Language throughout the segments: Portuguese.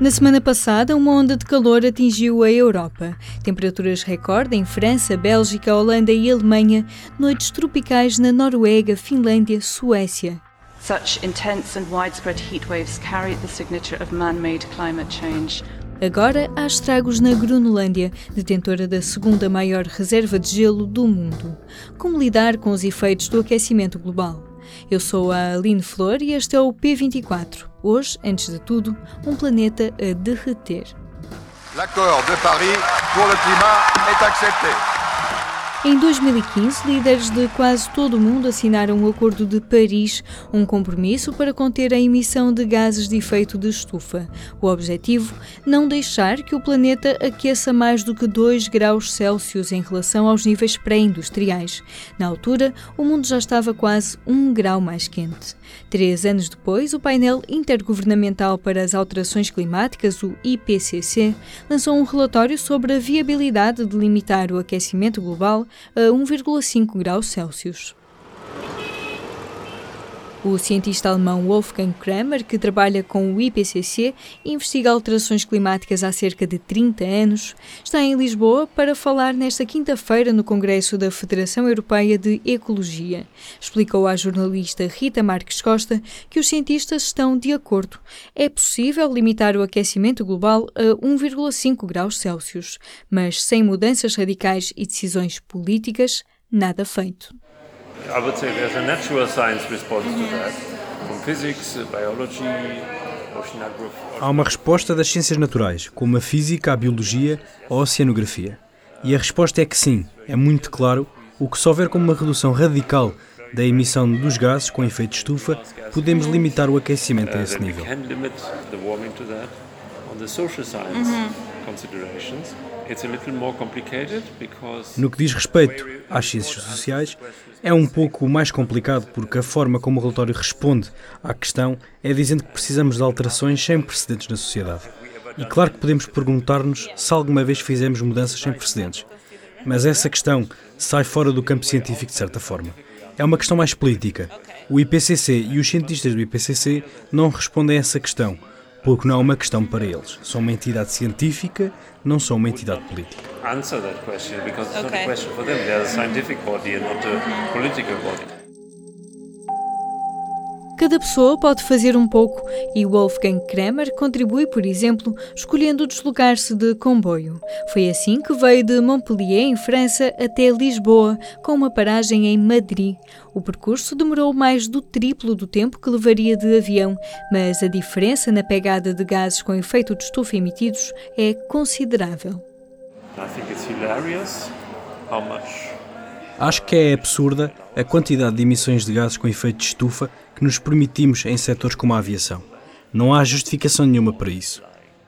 Na semana passada, uma onda de calor atingiu a Europa. Temperaturas recorde em França, Bélgica, Holanda e Alemanha, noites tropicais na Noruega, Finlândia, Suécia. Such intense and widespread heat waves carry the signature of man-made climate change. Agora há estragos na Groenlândia, detentora da segunda maior reserva de gelo do mundo. Como lidar com os efeitos do aquecimento global? Eu sou a Aline Flor e este é o P24. Hoje, antes de tudo, um planeta a derreter. L'accord de Paris pour le climat est accepté. Em 2015, líderes de quase todo o mundo assinaram o Acordo de Paris, um compromisso para conter a emissão de gases de efeito de estufa. O objetivo: não deixar que o planeta aqueça mais do que 2 graus Celsius em relação aos níveis pré-industriais. Na altura, o mundo já estava quase um grau mais quente. Três anos depois, o painel intergovernamental para as alterações climáticas, o IPCC, lançou um relatório sobre a viabilidade de limitar o aquecimento global a 1,5 graus Celsius. O cientista alemão Wolfgang Kramer, que trabalha com o IPCC e investiga alterações climáticas há cerca de 30 anos, está em Lisboa para falar nesta quinta-feira no Congresso da Federação Europeia de Ecologia. Explicou à jornalista Rita Marques Costa que os cientistas estão de acordo. É possível limitar o aquecimento global a 1,5 graus Celsius, mas sem mudanças radicais e decisões políticas, nada feito. I would say there's a natural science response to that, from physics, biology, Há uma resposta das ciências naturais, como a física, a biologia ou a oceanografia. E a resposta é que sim, é muito claro, o que só houver como uma redução radical da emissão dos gases com efeito de estufa, podemos limitar o aquecimento a esse nível. No que diz respeito às ciências sociais, é um pouco mais complicado porque a forma como o relatório responde à questão é dizendo que precisamos de alterações sem precedentes na sociedade. E claro que podemos perguntar-nos se alguma vez fizemos mudanças sem precedentes. Mas essa questão sai fora do campo científico de certa forma. É uma questão mais política. O IPCC e os cientistas do IPCC não respondem a essa questão porque não é uma questão para eles. São uma entidade científica, não são uma entidade política. Answer that question because it's okay. not a question for them. They are a scientific body and not a political body. Cada pessoa pode fazer um pouco e Wolfgang Kramer contribui, por exemplo, escolhendo deslocar-se de comboio. Foi assim que veio de Montpellier, em França, até Lisboa, com uma paragem em Madrid. O percurso demorou mais do triplo do tempo que levaria de avião, mas a diferença na pegada de gases com efeito de estufa emitidos é considerável. I think it's hilarious how much Acho que é absurda a quantidade de emissões de gases com efeito de estufa que nos permitimos em setores como a aviação. Não há justificação nenhuma para isso.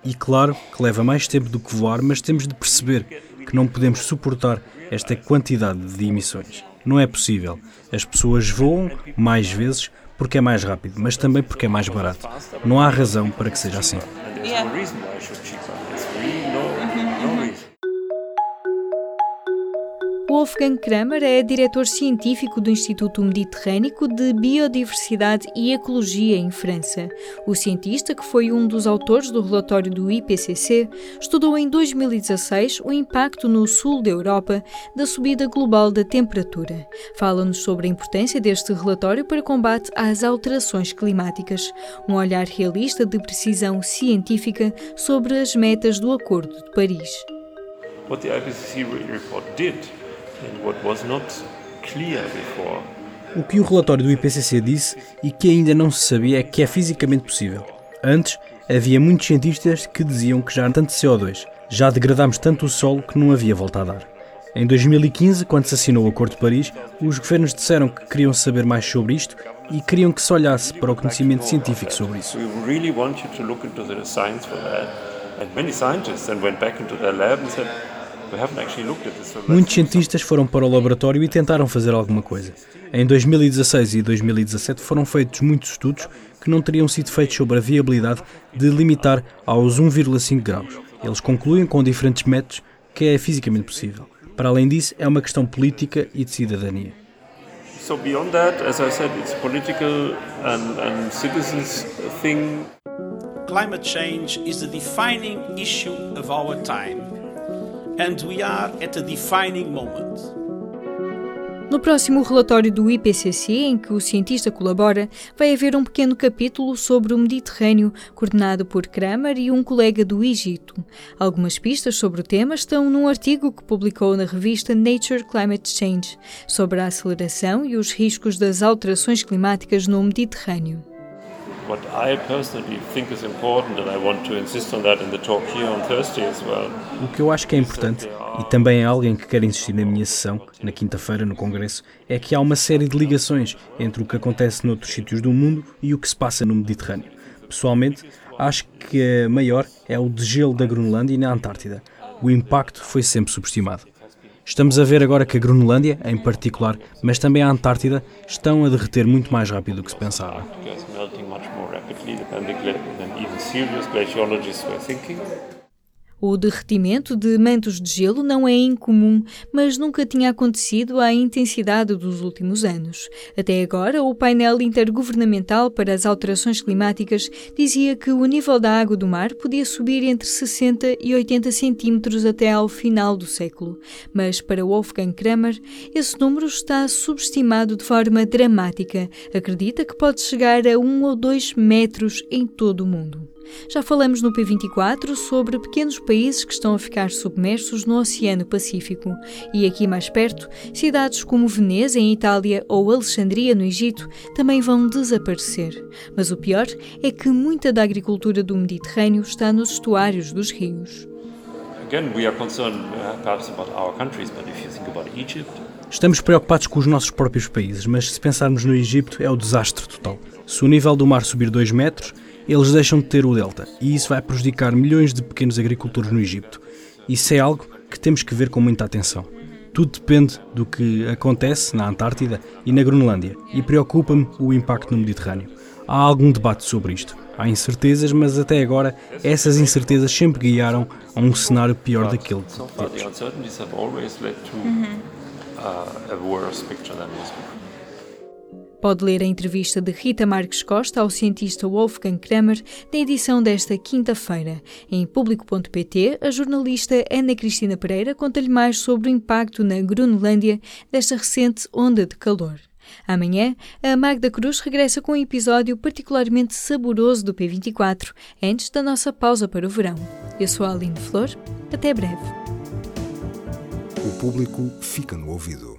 E claro que leva mais tempo do que voar, mas temos de perceber que não podemos suportar esta quantidade de emissões. Não é possível. As pessoas voam mais vezes porque é mais rápido, mas também porque é mais barato. Não há razão para que seja assim. Yeah. Wolfgang Kramer é diretor científico do Instituto Mediterrâneo de Biodiversidade e Ecologia em França. O cientista, que foi um dos autores do relatório do IPCC, estudou em 2016 o impacto no sul da Europa da subida global da temperatura. Fala-nos sobre a importância deste relatório para combate às alterações climáticas, um olhar realista de precisão científica sobre as metas do Acordo de Paris. What the IPCC report did o que o relatório do IPCC disse e que ainda não se sabia é que é fisicamente possível. Antes, havia muitos cientistas que diziam que já há tanto CO2, já degradámos tanto o solo que não havia volta a dar. Em 2015, quando se assinou o Acordo de Paris, os governos disseram que queriam saber mais sobre isto e queriam que se olhasse para o conhecimento científico sobre isso. And many scientists then went back into their lab and said, Muitos cientistas foram para o laboratório e tentaram fazer alguma coisa. Em 2016 e 2017 foram feitos muitos estudos que não teriam sido feitos sobre a viabilidade de limitar aos 1,5 graus. Eles concluem com diferentes métodos que é fisicamente possível. Para além disso, é uma questão política e de cidadania. So beyond that, as I said, it's political and, and citizens thing. climate change is the defining issue of our time. And we are at a defining moment. No próximo relatório do IPCC, em que o cientista colabora, vai haver um pequeno capítulo sobre o Mediterrâneo, coordenado por Kramer e um colega do Egito. Algumas pistas sobre o tema estão num artigo que publicou na revista Nature Climate Change, sobre a aceleração e os riscos das alterações climáticas no Mediterrâneo. What I personally think is important, and I want to insist on that in the talk here on Thursday as well. O que eu acho que é importante, e também é alguém que quer insistir na minha sessão, na quinta-feira no Congresso, é que há uma série de ligações entre o que acontece noutros sítios do mundo e o que se passa no Mediterrâneo. Pessoalmente, acho que a maior é o degelo da Groenlândia e na Antártida. O impacto foi sempre subestimado. Estamos a ver agora que a Groenlândia, em particular, mas também a Antártida, estão a derreter muito mais rápido do que se pensava. O derretimento de mantos de gelo não é incomum, mas nunca tinha acontecido à intensidade dos últimos anos. Até agora, o painel intergovernamental para as alterações climáticas dizia que o nível da água do mar podia subir entre 60 e 80 centímetros até ao final do século. Mas para Wolfgang Kramer, esse número está subestimado de forma dramática. Acredita que pode chegar a 1 ou 2 metros em todo o mundo. Já falamos no P24 sobre pequenos países que estão a ficar submersos no Oceano Pacífico. E aqui mais perto, cidades como Veneza, em Itália, ou Alexandria, no Egito, também vão desaparecer. Mas o pior é que muita da agricultura do Mediterrâneo está nos estuários dos rios. Estamos preocupados com os nossos próprios países, mas se pensarmos no Egito, é o desastre total. Se o nível do mar subir 2 metros, eles deixam de ter o delta e isso vai prejudicar milhões de pequenos agricultores no Egito. Isso é algo que temos que ver com muita atenção. Tudo depende do que acontece na Antártida e na Groenlândia e preocupa-me o impacto no Mediterrâneo. Há algum debate sobre isto. Há incertezas, mas até agora essas incertezas sempre guiaram a um cenário pior daquele que Pode ler a entrevista de Rita Marques Costa ao cientista Wolfgang Kramer na edição desta quinta-feira. Em público.pt, a jornalista Ana Cristina Pereira conta-lhe mais sobre o impacto na Groenlândia desta recente onda de calor. Amanhã, a Magda Cruz regressa com um episódio particularmente saboroso do P24, antes da nossa pausa para o verão. Eu sou a Aline Flor, até breve. O público fica no ouvido.